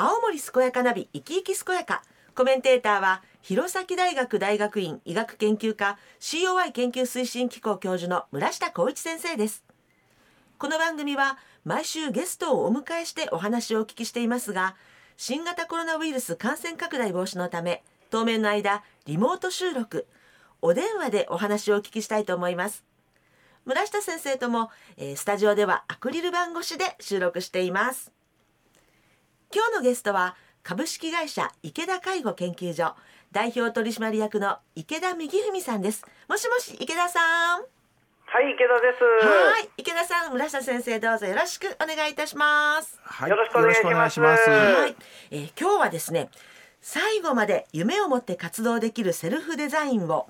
青森健やかナビ生き生き健やか。コメンテーターは弘前大学大学院医学研究科 COI 研究推進機構教授の村下光一先生です。この番組は毎週ゲストをお迎えしてお話をお聞きしていますが新型コロナウイルス感染拡大防止のため当面の間リモート収録お電話でお話をお聞きしたいと思います。村下先生とも、えー、スタジオではアクリル板越しで収録しています。今日のゲストは株式会社池田介護研究所代表取締役の池田右文さんです。もしもし池田さん。はい池田です。はい。池田さん村下先生どうぞよろしくお願いいたします。はい、よろしくお願いします。はい、えー、今日はですね最後まで夢を持って活動できるセルフデザインを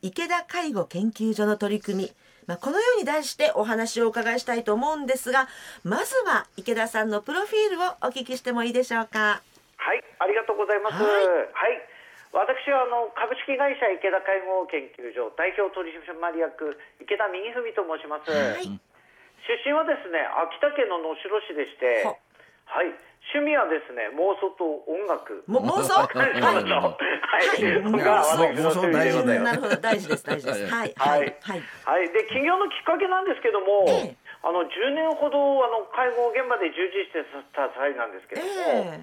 池田介護研究所の取り組みまあ、このように題してお話をお伺いしたいと思うんですがまずは池田さんのプロフィールをお聞きしてもいいでしょうか？はいありがとうございます、はい、はい、私はあの株式会社池田介護研究所代表取締役池田右文と申します、はい、出身はですね秋田県の能代市でしてはい趣味はですね妄想と音楽。も妄想？はい。はい。妄想大事だよ。なるほど大事です大事です。はいはいはいはい。で起業のきっかけなんですけども、あの10年ほどあの介護現場で従事してた際なんですけども、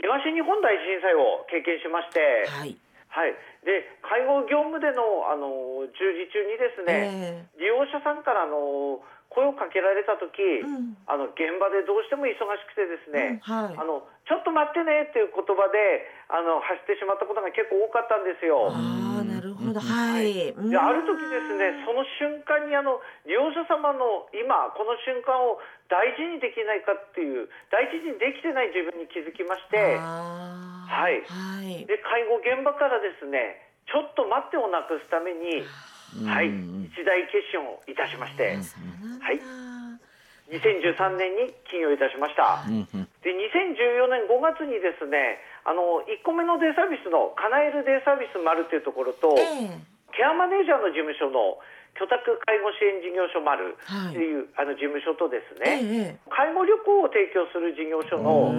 東日本大震災を経験しまして、はい。はい、で介護業務でのあの従事中にですね、利用者さんからの声をかけられた時、うん、あの現場でどうしても忙しくてですね、うんはい、あのちょっと待ってねっていう言葉であの走ってしまったことが結構多かったんですよ。あなるほど、はい。である時ですねその瞬間にあの利用者様の今この瞬間を大事にできないかっていう大事にできてない自分に気づきまして、はい、はい、で介護現場からですねちょっと待ってをなくすために。はい、一大決心をいたしまして、はい、2013年に起業いたしました。で、2014年5月にですね、あの1個目のデイサービスのカナエルデイサービス丸というところと、えー、ケアマネージャーの事務所の居宅介護支援事業所丸とい。う、はい、あの事務所とですね、えー、介護旅行を提供する事業所の、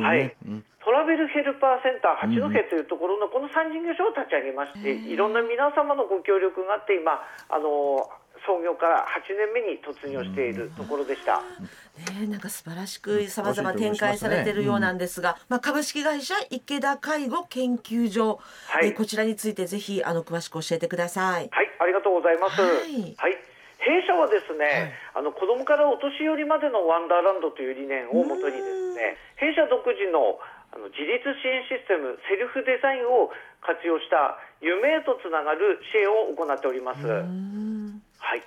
はい、トラベルヘルパーセンター八戸というところのこの3事業所を立ち上げまして、いろんな皆様のご協力があって今あの創業から8年目に突入しているところでした。ね、なんか素晴らしくさまざま展開されているようなんですが、まあ、株式会社池田介護研究所、はい、えこちらについてぜひあの詳しく教えてください。はい、ありがとうございます。はい、はい。弊社はですね、はい、あの子どもからお年寄りまでのワンダーランドという理念をもとにですね弊社独自のあの自立支援システムセルフデザインを活用した夢へとつながる支援を行っております。はい。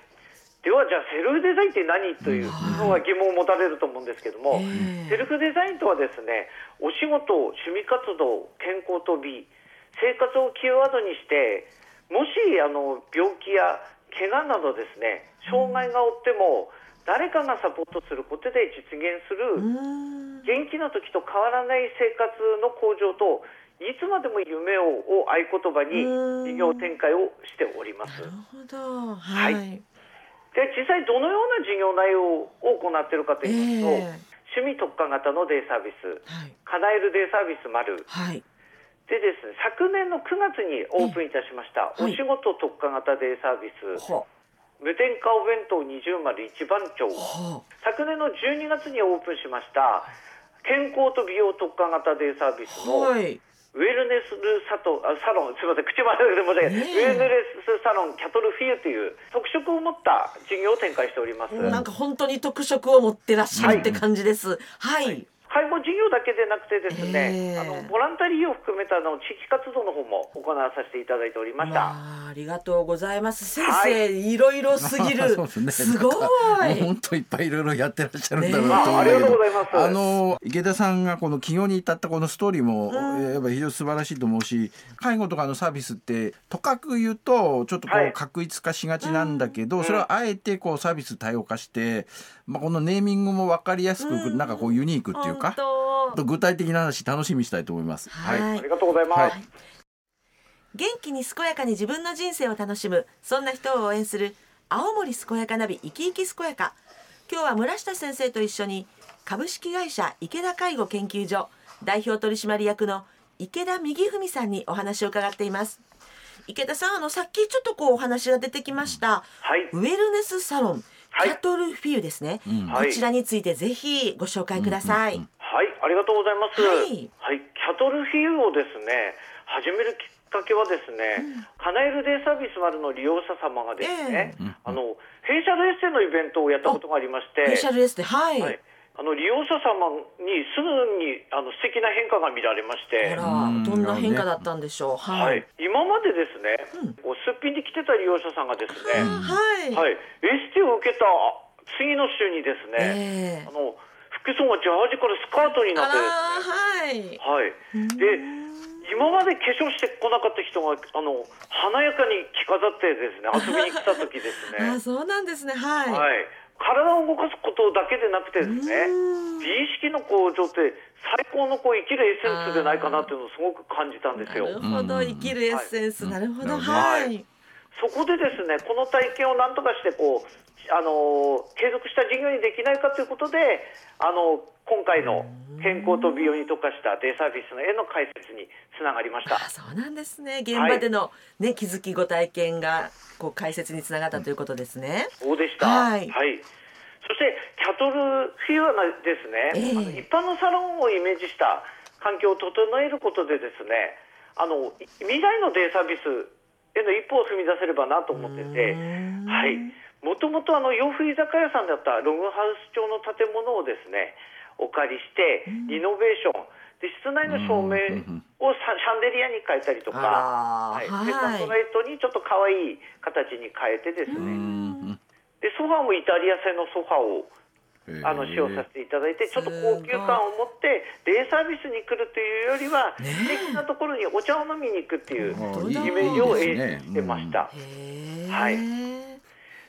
ではじゃあセルフデザインって何というのは疑問を持たれると思うんですけども、セルフデザインとはですねお仕事趣味活動健康と美生活をキーワードにしてもしあの病気や怪我などですね障害が負っても誰かがサポートすることで実現する元気な時と変わらない生活の向上といつまでも夢をを合言葉に事業展開をしております。なるほど、はい、はい、で実際どのような事業内容を行っているかといいますと、えー、趣味特化型のデイサービス、はい、叶えるデイサービス丸、はい、でですね昨年の9月にオープンいたしました、お仕事特化型デイサービス、無添加お弁当二重丸一番町、昨年の12月にオープンしました健康と美容特化型デイサービスの、はい。ウェルネスサトサロン、すみません、口悪いで申し訳ない、ウェルネスサロンキャトルフィーという特色を持った事業を展開しております。なんか本当に特色を持ってらっしゃるって感じです。はい、はい介護事業だけでなくてですね、えー、あのボランタリーを含めたの地域活動の方も行わさせていただいておりました。ありがとうございます。先生、はい、いろいろすぎる。すね、すごい。本当いっぱいいろいろやってらっしゃるんだろうと思う、ね、ありがとうございます。あの池田さんがこの起業に至ったこのストーリーも、やっぱ非常に素晴らしいと思うし、介護とかのサービスってとかく言うとちょっとこう確一化しがちなんだけど、はい、それをあえてこうサービス多様化して、まあこのネーミングもわかりやすく、うん、なんかこうユニークっていうか？と具体的な話楽しみしたいと思います。はい、はい、ありがとうございます。はい、元気に健やかに自分の人生を楽しむそんな人を応援する青森健やかナビ生き生き健やか。今日は村下先生と一緒に株式会社池田介護研究所代表取締役の池田右文さんにお話を伺っています。池田さんあのさっきちょっとこうお話が出てきました、はい、ウェルネスサロンキャトルフィーユですね、こちらについてぜひご紹介ください、はい。ありがとうございます、はい、はい、キャトルフィーユをですね始めるきっかけはですね、うん、カナエルデイサービス丸の利用者様がですね、えー、あのフェイシャルエステのイベントをやったことがありましてフェイシャルエステはい、はいあの利用者様にすぐにあの素敵な変化が見られまして、どんな変化だったんでしょう？はい。はい、今までですね、うん、すっぴんで来てた利用者さんがですね、はい、はい、エステを受けた次の週にですね、えー、あの服装がジャージからスカートになってですね、はい、はい、で今まで化粧してこなかった人があの華やかに着飾ってですね遊びに来た時ですね。あそうなんですね。はい。はい体を動かすことだけでなくてですね美意識の向上って最高のこう生きるエッセンスでないかなっていうのをすごく感じたんですよ。なるほど。生きるエッセンス、なるほど。はい、そこでですねこの体験を何とかしてこうあの継続した事業にできないかということであの今回の健康と美容に特化したデイサービスの絵の解説につながりました。あそうなんですね。現場でのね、はい、気づきご体験がこう解説につながったということですね。そうでした。はい。はい、そしてキャトルフィーはですね、えー、一般のサロンをイメージした環境を整えることでですね、あの未来のデイサービスへの一歩を踏み出せればなと思ってて、はい。もともとあの洋風居酒屋さんだったログハウス調の建物をですねお借りしてリノベーション。で室内の照明をシャンデリアに変えたりとか、はい、でサンライトにちょっと可愛い形に変えてですね。でソファーもイタリア製のソファーをあの使用させていただいてちょっと高級感を持ってデイサービスに来るというよりは素敵なところにお茶を飲みに行くっていうイメージを演じてました。はい。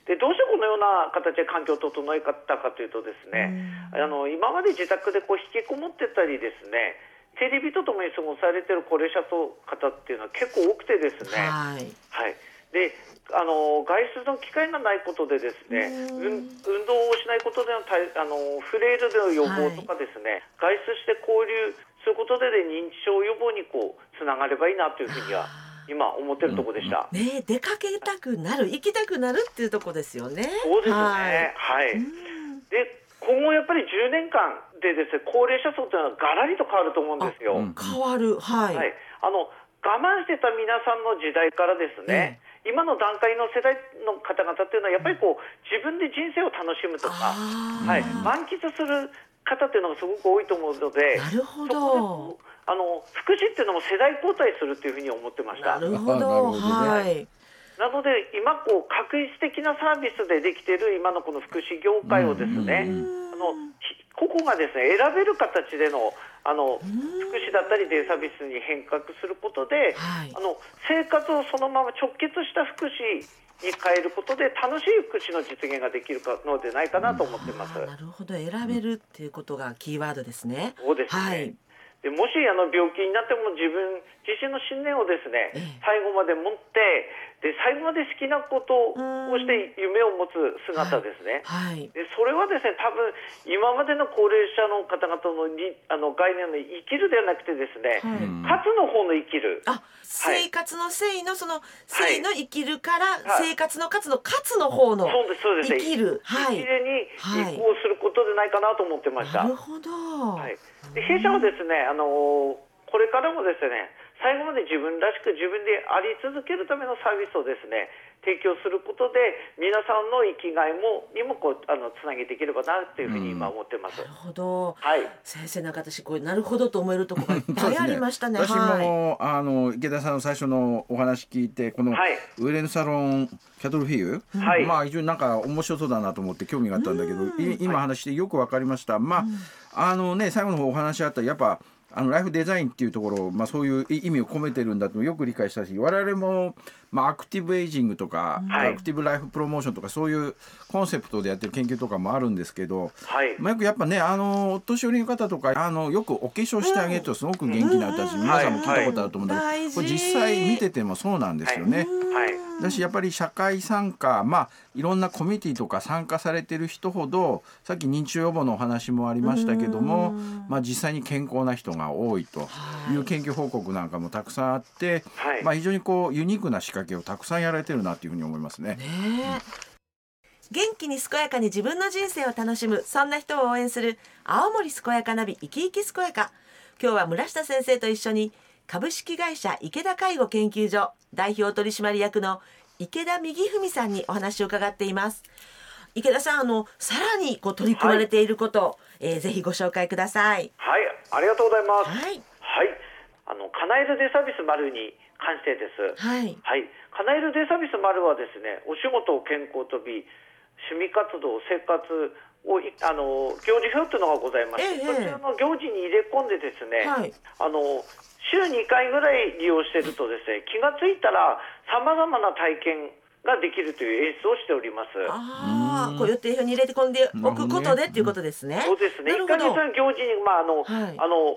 でどうしてこのような形で環境を整えたかというとですね、あの今まで自宅でこう引きこもってたりですねテレビとともに過ごされてる高齢者と方っていうのは結構多くてですね、はい、はい、であの外出の機会がないことでですね、運動をしないことでのあのフレイルでの予防とかですね、はい、外出して交流することで、ね、認知症予防にこうつながればいいなというふうには今思ってるとこでした。ね出かけたくなる行きたくなるっていうとこですよね。そうですね。はい。で今後やっぱり10年間でですね高齢者層というのはがらりと変わると思うんですよ。変わるはい。はい、あの我慢してた皆さんの時代からですね。今の段階の世代の方々っていうのはやっぱりこう自分で人生を楽しむとか、はい、満喫する方っていうのがすごく多いと思うので、なるほど。あの福祉っていうのも世代交代するっていうふうに思ってました。なるほど。はい。なので今こう画一的なサービスでできている今のこの福祉業界をですね、あの個々がですね選べる形でのあの福祉だったりデイサービスに変革することで、はい、あの生活をそのまま直結した福祉に変えることで楽しい福祉の実現ができるのでないかなと思ってます。なるほど選べるっていうことがキーワードですね。そうですね。はいでもしあの病気になっても自分自身の信念をですね、最後まで持ってで最後まで好きなことをして夢を持つ姿ですね、はい、でそれはですね多分今までの高齢者の方々のにあの概念の生きるではなくてですね、はい、活の方の生きる。あ生活の生のその生の生きるから、生活の活の活の方の生きる、はい、生きるに移行することでないかなと思ってました。なるほど、はい。で弊社はですね、あのこれからもですね最後まで自分らしく自分であり続けるためのサービスをですね提供することで皆さんの生きがいもにもこうあのつなげていければなというふうに今思ってます。うん、なるほど。はい。先生なんか私これなるほどと思えるところがいっぱいありましたね。ね私も、はい、あの池田さんの最初のお話聞いてこの、はい、ウレンサロンキャトルフィーユ、はい、まあ非常になんか面白そうだなと思って興味があったんだけど、今話してよくわかりました。まあ、あのね最後の方お話あったやっぱ。あのライフデザインっていうところ、まあ、そういう意味を込めてるんだとよく理解したし我々も、まあ、アクティブエイジングとか、はい、アクティブライフプロモーションとかそういうコンセプトでやってる研究とかもあるんですけど、はい、まあ、よくやっぱねあのお年寄りの方とかあのよくお化粧してあげるとすごく元気になったし、うん、皆さんも聞いたことあると思うんだけど、これ実際見ててもそうなんですよね。はい。だしやっぱり社会参加まあいろんなコミュニティとか参加されてる人ほどさっき認知症予防のお話もありましたけども、まあ、実際に健康な人が多いという研究報告なんかもたくさんあって、はい、まあ、非常にこうユニークな仕掛けをたくさんやられてるなというふうに思いますね。ね元気に健やかに自分の人生を楽しむそんな人を応援する青森健やかナビ生き生き健やか。今日は村下先生と一緒に株式会社池田介護研究所代表取締役の池田右文さんにお話を伺っています。池田さんあのさらにこう取り組まれていること、はい、えー、ぜひご紹介ください。はいありがとうございます。はい、はい、あのカナエルデサービス丸に関してです。はい、はい、カナエルデサービス丸はですねお仕事健康とび趣味活動生活をあの行事表というのがございまして、ええ、そちらの行事に入れ込んでですね、はい、あの週2回ぐらい利用しているとですね気が付いたらさまざまな体験ができるという演出をしております。ああ、こう予定表に入れて込んでおくことでっていうことですね。そうですね。一ヶ月の行事にまああの、はい、あの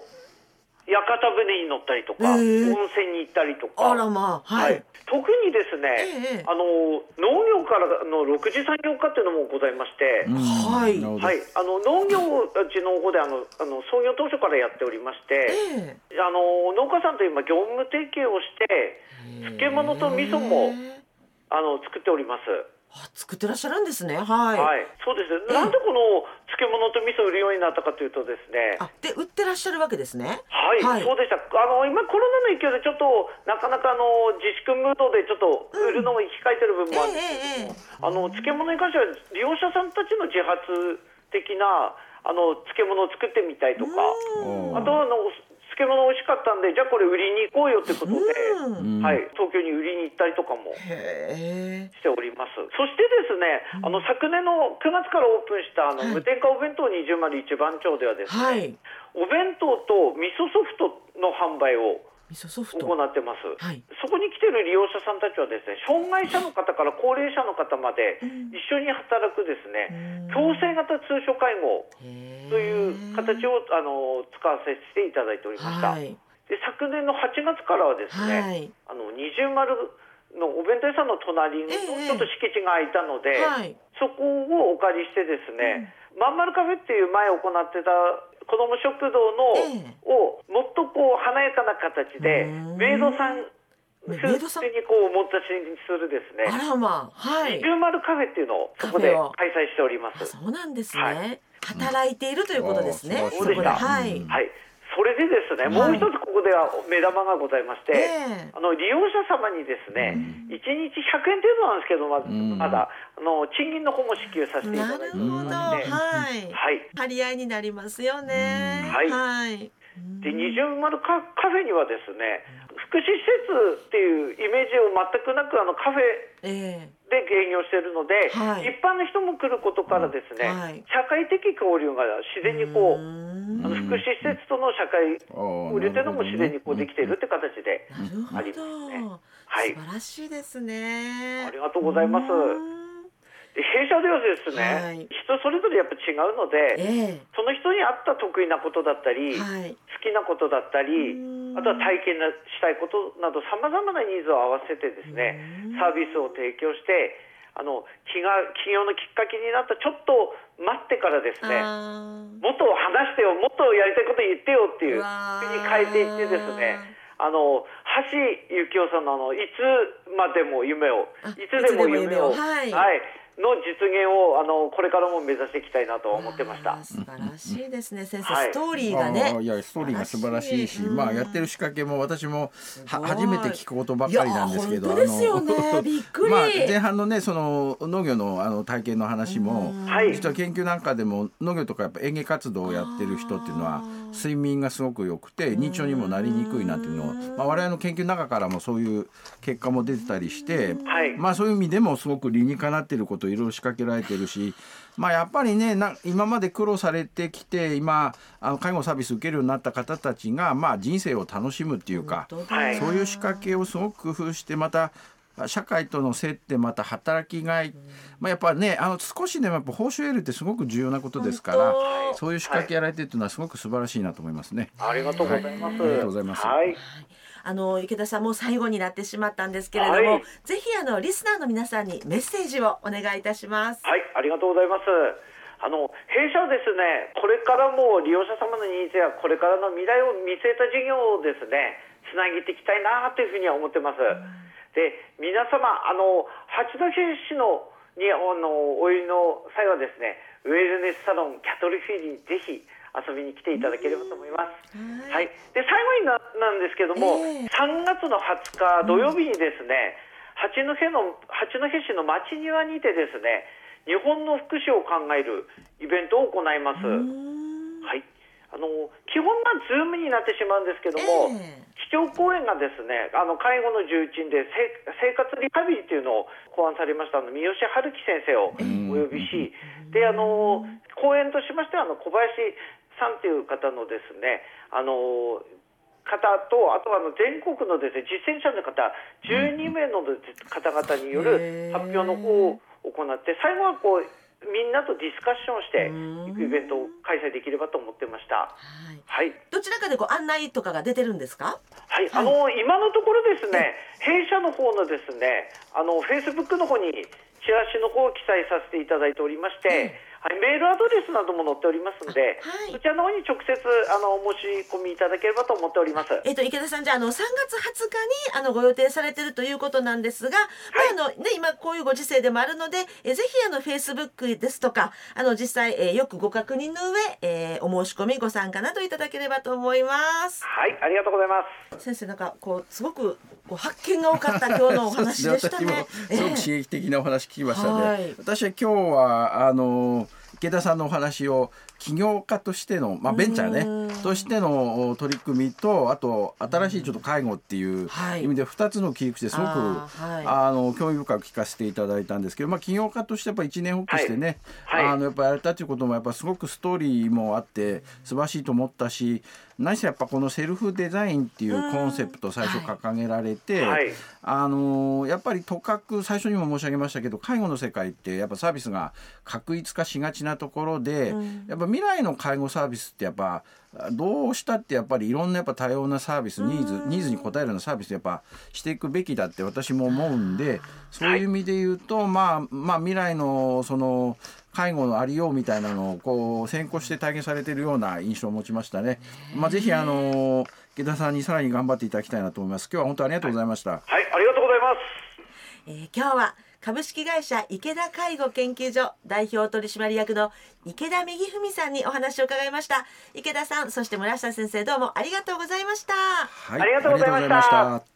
屋形船に乗ったりとか、温泉に行ったりとか。あらまあ、はい。はい、特にですね、えー、あの農業からの6次産業化っていうのもございまして、はい、はい、あの農業うちの方であのあの創業当初からやっておりまして、えー、あの農家さんと今業務提携をして、漬物と味噌もあの作っております。あ作ってらっしゃるんですね。はい。はい、そうです。なんでこの漬物と味噌売るようになったかというとですね。あ、で売ってらっしゃるわけですね。はい、はい、そうでした。あの今コロナの影響でちょっとなかなかあの自粛ムードでちょっと売るのを控えてる部分もあるんですけど、うんえー、あの漬物に関しては利用者さんたちの自発的なあの漬物を作ってみたいとか、あとあの漬物美味しかったんでじゃあこれ売りに行こうよってことで、はい、東京に売りに行ったりとかもしております。そしてですねあの昨年の9月からオープンしたあの、無添加お弁当201番町ではですね、はい、お弁当と味噌ソフトの販売を行ってます、はい、そこに来てる利用者さんたちはですね障害者の方から高齢者の方まで一緒に働くですね、共生型通所介護という形をあの使わせていただいておりました、はい、で昨年の8月からはですね、はい、あの二重丸のお弁当屋さんの隣にちょっと敷地が空いたので、えー、そこをお借りしてですね、うん、まんまるカフェっていう前行ってた子ども食堂の、えー、をもっとこう華やかな形でメイドさんスーツにこうおもたしにするですね。あらまあ、はい。丸カフェっていうのをそこで開催しております。そうなんですね。はい、働いているということですね。そうでした。はい。はい。それでですね、もう一つここでは目玉がございまして、あの利用者様にですね、一、日100円程度なんですけど、ままだあの賃金の方も支給させていただいておりまして、はい、はい、張り合いになりますよね。はい。はい。で二重丸カカフェにはですね、福祉施設っていうイメージを全くなくあのカフェで営業しているので、はい、一般の人も来ることからですね、はい、社会的交流が自然にこうあの福祉施設との社会交流というのも自然にこうできているって形でありますね。はい、素晴らしいですね。ありがとうございます。弊社ではですね、はい、人それぞれやっぱ違うので、えー、その人に合った得意なことだったり、はい、好きなことだったりあとは体験したいことなどさまざまなニーズを合わせてですねサービスを提供してあの気が起業のきっかけになったちょっと待ってからですねもっと話してよもっとやりたいこと言ってよっていうふうに変えていってですねあの橋幸夫さんのあのいつまでも夢をいつでも夢を。はい、はいの実現をあのこれからも目指していきたいなと思ってました。素晴らしいですね、先生、はい、ストーリーがね。いやストーリーが素晴らしいし、まあやってる仕掛けも私もは初めて聞くことばっかりなんですけど、ですよね。びっくり。まあ前半のねその農業のあの体験の話も、実は研究なんかでも農業とかやっぱ園芸活動をやってる人っていうのは睡眠がすごく良くて認知症にもなりにくいなっていうのを、まあ我々の研究の中からもそういう結果も出てたりして、はい、まあそういう意味でもすごく理にかなっていることをいろいろ仕掛けられてるし、まあ、やっぱりねな今まで苦労されてきて今あの介護サービス受けるようになった方たちが、まあ、人生を楽しむっていうか、そういう仕掛けをすごく工夫してまた社会との接点また働きがい、まあ、やっぱねあの少しでもやっぱ報酬得るってすごく重要なことですからそういう仕掛けやられてるというのはすごく素晴らしいなと思いますね。ありがとうございます。はい、ありがとうございます。はいあの池田さんも最後になってしまったんですけれども、はい、ぜひあのリスナーの皆さんにメッセージをお願いいたします。はい、ありがとうございます。あの弊社はですね、これからも利用者様のニーズやこれからの未来を見据えた事業をですね、つなげていきたいなというふうには思ってます。で、皆様あの八戸市のにあのお湯の際はですね、ウェルネスサロンキャトリフィーにぜひ遊びに来ていただければと思います。はい、で最後にななんですけども、えー、3月の20日土曜日にですね、八戸の八戸市の町庭にてですね、日本の福祉を考えるイベントを行います。はい。あの基本はズームになってしまうんですけども、えー、基調講演がですねあの介護の重鎮で生活リハビリというのを考案されましたあの三好春樹先生をお呼びし、であの講演としましてはあの小林さんという方のですねあの方とあとはあの全国のですね実践者の方12名の方々による発表の方を行って最後はこうみんなとディスカッションしていくイベントを開催できればと思ってました。はい。はい、どちらかでこう案内とかが出てるんですか？はい、あの今のところですね、弊社の方のですね、あのフェイスブックの方にチラシの方を記載させていただいておりまして。はい、メールアドレスなども載っておりますので、はい、そちらの方に直接あの申し込みいただければと思っております。えっ、ー、と池田さんじゃあの3月20日にあのご予定されているということなんですが、はい、まああのね今こういうご時世でもあるので、えぜひあのフェイスブックですとかあの実際、えー、よくご確認の上、えー、お申し込みご参加などいただければと思います。はいありがとうございます。先生なんかこうすごくこう発見が多かった今日のお話でしたね。すごく刺激的なお話聞きましたね。はい、私は今日はあの池田さんのお話を起業家としての、まあ、ベンチャーねとしての取り組みとあと新しいちょっと介護っていう意味で2つの切り口ですごくあ、はい、あの興味深く聞かせていただいたんですけど、まあ、起業家としてやっぱ一年発起してね、はい。はい、あのやっぱやれたということもやっぱすごくストーリーもあって素晴らしいと思ったし何せやっぱこのセルフデザインっていうコンセプト最初掲げられて、あのやっぱりとかく最初にも申し上げましたけど介護の世界ってやっぱサービスが確一化しがちなところで、やっぱ未来の介護サービスってやっぱどうしたってやっぱりいろんなやっぱ多様なサービスニーズニーズに応えるようなサービスやっぱしていくべきだって私も思うんでそういう意味で言うと、まあまあ未来のその介護のありようみたいなのをこう先行して体現されているような印象を持ちましたね。まあ、ぜひあの池田さんにさらに頑張っていただきたいなと思います。今日は本当ありがとうございました。はい、はい、ありがとうございます。えー、今日は株式会社池田介護研究所代表取締役の池田右文さんにお話を伺いました。池田さんそして村下先生どうもありがとうございました、はい、ありがとうございました